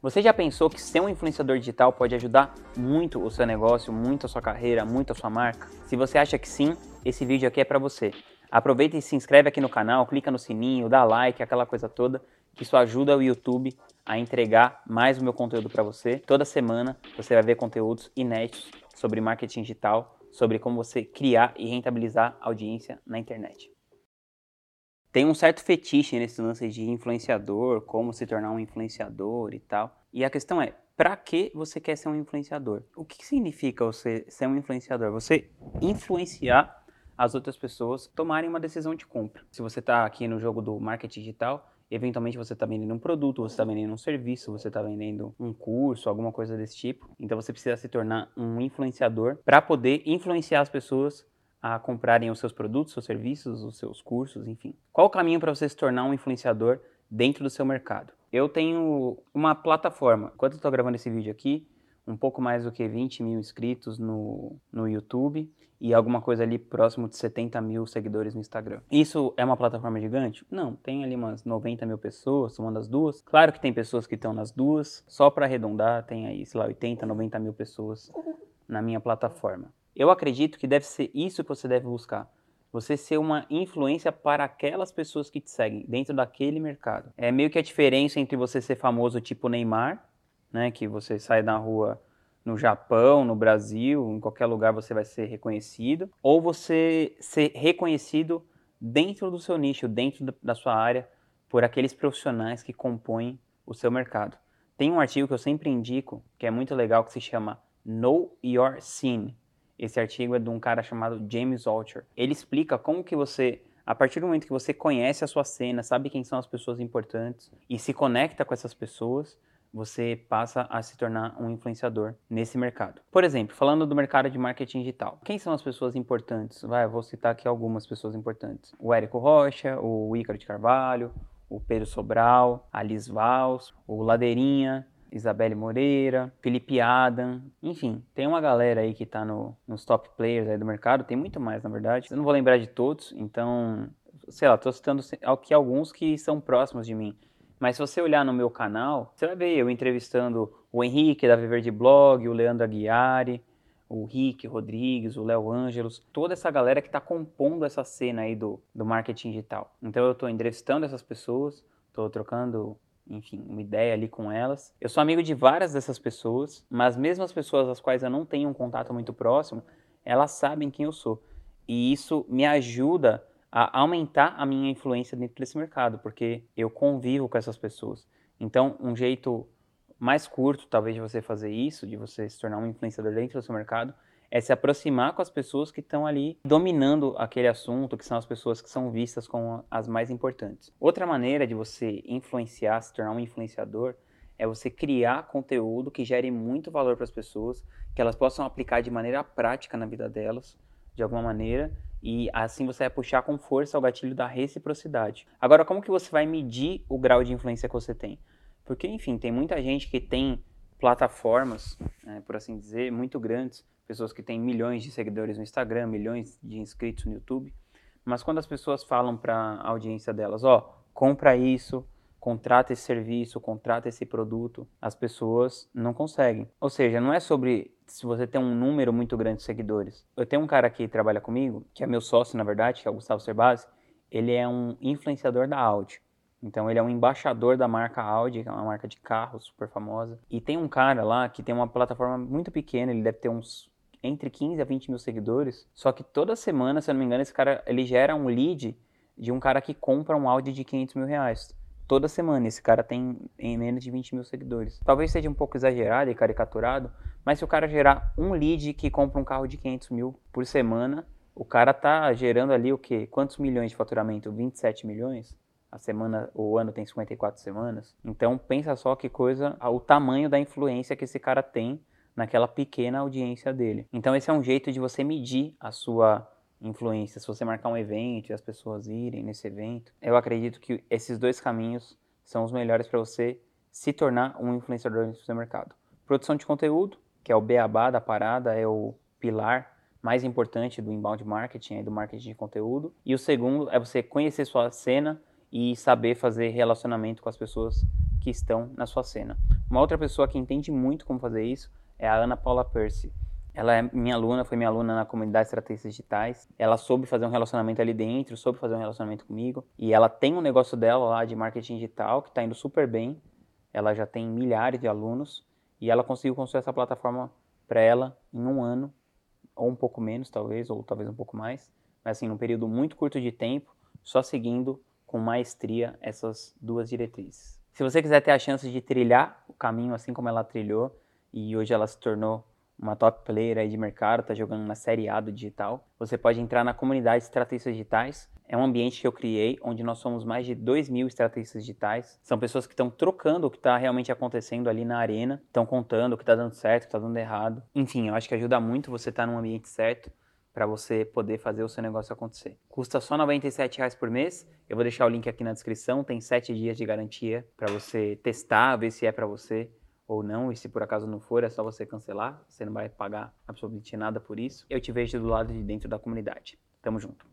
Você já pensou que ser um influenciador digital pode ajudar muito o seu negócio, muito a sua carreira, muito a sua marca? Se você acha que sim, esse vídeo aqui é para você. Aproveita e se inscreve aqui no canal, clica no sininho, dá like, aquela coisa toda, que isso ajuda o YouTube a entregar mais o meu conteúdo para você. Toda semana você vai ver conteúdos inéditos sobre marketing digital, sobre como você criar e rentabilizar audiência na internet tem um certo fetiche nesse lance de influenciador, como se tornar um influenciador e tal. E a questão é, para que você quer ser um influenciador? O que significa você ser um influenciador? Você influenciar as outras pessoas tomarem uma decisão de compra. Se você está aqui no jogo do marketing digital, eventualmente você está vendendo um produto, você está vendendo um serviço, você está vendendo um curso, alguma coisa desse tipo. Então você precisa se tornar um influenciador para poder influenciar as pessoas a comprarem os seus produtos, seus serviços, os seus cursos, enfim. Qual o caminho para você se tornar um influenciador dentro do seu mercado? Eu tenho uma plataforma. Enquanto eu estou gravando esse vídeo aqui, um pouco mais do que 20 mil inscritos no, no YouTube e alguma coisa ali próximo de 70 mil seguidores no Instagram. Isso é uma plataforma gigante? Não, tem ali umas 90 mil pessoas somando as duas. Claro que tem pessoas que estão nas duas, só para arredondar, tem aí, sei lá, 80, 90 mil pessoas na minha plataforma. Eu acredito que deve ser isso que você deve buscar. Você ser uma influência para aquelas pessoas que te seguem dentro daquele mercado. É meio que a diferença entre você ser famoso tipo Neymar, né, que você sai na rua no Japão, no Brasil, em qualquer lugar você vai ser reconhecido, ou você ser reconhecido dentro do seu nicho, dentro da sua área, por aqueles profissionais que compõem o seu mercado. Tem um artigo que eu sempre indico, que é muito legal, que se chama Know Your Scene esse artigo é de um cara chamado James Altucher. Ele explica como que você, a partir do momento que você conhece a sua cena, sabe quem são as pessoas importantes e se conecta com essas pessoas, você passa a se tornar um influenciador nesse mercado. Por exemplo, falando do mercado de marketing digital, quem são as pessoas importantes? Vai, eu vou citar aqui algumas pessoas importantes: o Érico Rocha, o Ícaro de Carvalho, o Pedro Sobral, a Liz Vals, o Ladeirinha, Isabelle Moreira, Felipe Adam, enfim, tem uma galera aí que tá no, nos top players aí do mercado, tem muito mais na verdade. Eu não vou lembrar de todos, então, sei lá, tô citando aqui alguns que são próximos de mim. Mas se você olhar no meu canal, você vai ver eu entrevistando o Henrique da Viver de Blog, o Leandro Aguiari, o Rick Rodrigues, o Léo Ângelos, toda essa galera que está compondo essa cena aí do, do marketing digital. Então eu estou entrevistando essas pessoas, estou trocando enfim, uma ideia ali com elas. Eu sou amigo de várias dessas pessoas, mas mesmo as pessoas às quais eu não tenho um contato muito próximo, elas sabem quem eu sou. E isso me ajuda a aumentar a minha influência dentro desse mercado, porque eu convivo com essas pessoas. Então, um jeito mais curto, talvez, de você fazer isso, de você se tornar um influenciador dentro do seu mercado, é se aproximar com as pessoas que estão ali dominando aquele assunto, que são as pessoas que são vistas como as mais importantes. Outra maneira de você influenciar, se tornar um influenciador, é você criar conteúdo que gere muito valor para as pessoas, que elas possam aplicar de maneira prática na vida delas, de alguma maneira, e assim você vai puxar com força o gatilho da reciprocidade. Agora, como que você vai medir o grau de influência que você tem? Porque, enfim, tem muita gente que tem plataformas, né, por assim dizer, muito grandes, pessoas que têm milhões de seguidores no Instagram, milhões de inscritos no YouTube, mas quando as pessoas falam para a audiência delas, ó, oh, compra isso, contrata esse serviço, contrata esse produto, as pessoas não conseguem. Ou seja, não é sobre se você tem um número muito grande de seguidores. Eu tenho um cara que trabalha comigo, que é meu sócio, na verdade, que é o Gustavo Cerbasi, ele é um influenciador da Audi. Então ele é um embaixador da marca Audi, que é uma marca de carro super famosa. E tem um cara lá que tem uma plataforma muito pequena, ele deve ter uns entre 15 a 20 mil seguidores. Só que toda semana, se eu não me engano, esse cara ele gera um lead de um cara que compra um Audi de 500 mil reais. Toda semana esse cara tem em menos de 20 mil seguidores. Talvez seja um pouco exagerado e caricaturado, mas se o cara gerar um lead que compra um carro de 500 mil por semana, o cara tá gerando ali o quê? Quantos milhões de faturamento? 27 milhões? A semana, o ano tem 54 semanas. Então pensa só que coisa, o tamanho da influência que esse cara tem naquela pequena audiência dele. Então esse é um jeito de você medir a sua influência. Se você marcar um evento e as pessoas irem nesse evento, eu acredito que esses dois caminhos são os melhores para você se tornar um influenciador no seu mercado. Produção de conteúdo, que é o beabá da parada, é o pilar mais importante do inbound marketing, do marketing de conteúdo. E o segundo é você conhecer sua cena e saber fazer relacionamento com as pessoas que estão na sua cena. Uma outra pessoa que entende muito como fazer isso é a Ana Paula Percy. Ela é minha aluna, foi minha aluna na comunidade Estratégias Digitais. Ela soube fazer um relacionamento ali dentro, soube fazer um relacionamento comigo. E ela tem um negócio dela lá de marketing digital que está indo super bem. Ela já tem milhares de alunos e ela conseguiu construir essa plataforma para ela em um ano, ou um pouco menos talvez, ou talvez um pouco mais. Mas assim, num período muito curto de tempo, só seguindo com maestria essas duas diretrizes. Se você quiser ter a chance de trilhar o caminho assim como ela trilhou, e hoje ela se tornou uma top player aí de mercado, está jogando na Série A do digital, você pode entrar na comunidade Estratégias Digitais. É um ambiente que eu criei, onde nós somos mais de 2 mil estrategistas digitais. São pessoas que estão trocando o que está realmente acontecendo ali na arena, estão contando o que está dando certo, o que está dando errado. Enfim, eu acho que ajuda muito você estar tá num ambiente certo para você poder fazer o seu negócio acontecer. Custa só R$ 97 por mês. Eu vou deixar o link aqui na descrição. Tem 7 dias de garantia para você testar, ver se é para você ou não, e se por acaso não for, é só você cancelar, você não vai pagar absolutamente nada por isso. Eu te vejo do lado de dentro da comunidade. Tamo junto.